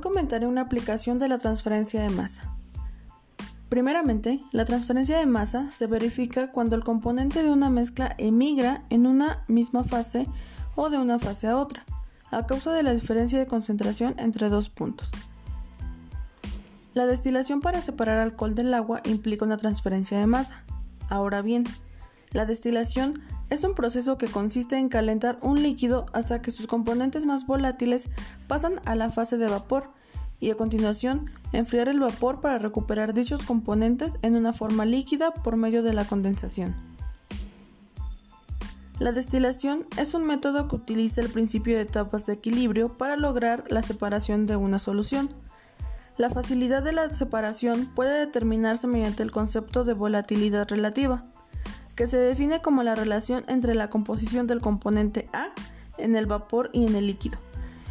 presentaré una aplicación de la transferencia de masa. Primeramente, la transferencia de masa se verifica cuando el componente de una mezcla emigra en una misma fase o de una fase a otra, a causa de la diferencia de concentración entre dos puntos. La destilación para separar alcohol del agua implica una transferencia de masa. Ahora bien, la destilación es un proceso que consiste en calentar un líquido hasta que sus componentes más volátiles pasan a la fase de vapor y a continuación enfriar el vapor para recuperar dichos componentes en una forma líquida por medio de la condensación. La destilación es un método que utiliza el principio de etapas de equilibrio para lograr la separación de una solución. La facilidad de la separación puede determinarse mediante el concepto de volatilidad relativa, que se define como la relación entre la composición del componente A en el vapor y en el líquido,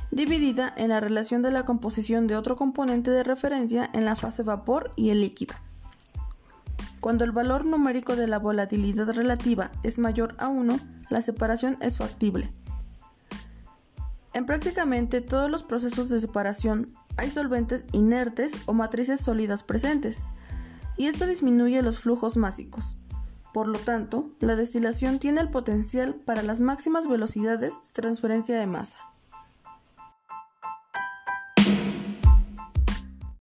dividida en la relación de la composición de otro componente de referencia en la fase vapor y el líquido. Cuando el valor numérico de la volatilidad relativa es mayor a 1, la separación es factible. En prácticamente todos los procesos de separación hay solventes inertes o matrices sólidas presentes, y esto disminuye los flujos másicos. Por lo tanto, la destilación tiene el potencial para las máximas velocidades de transferencia de masa.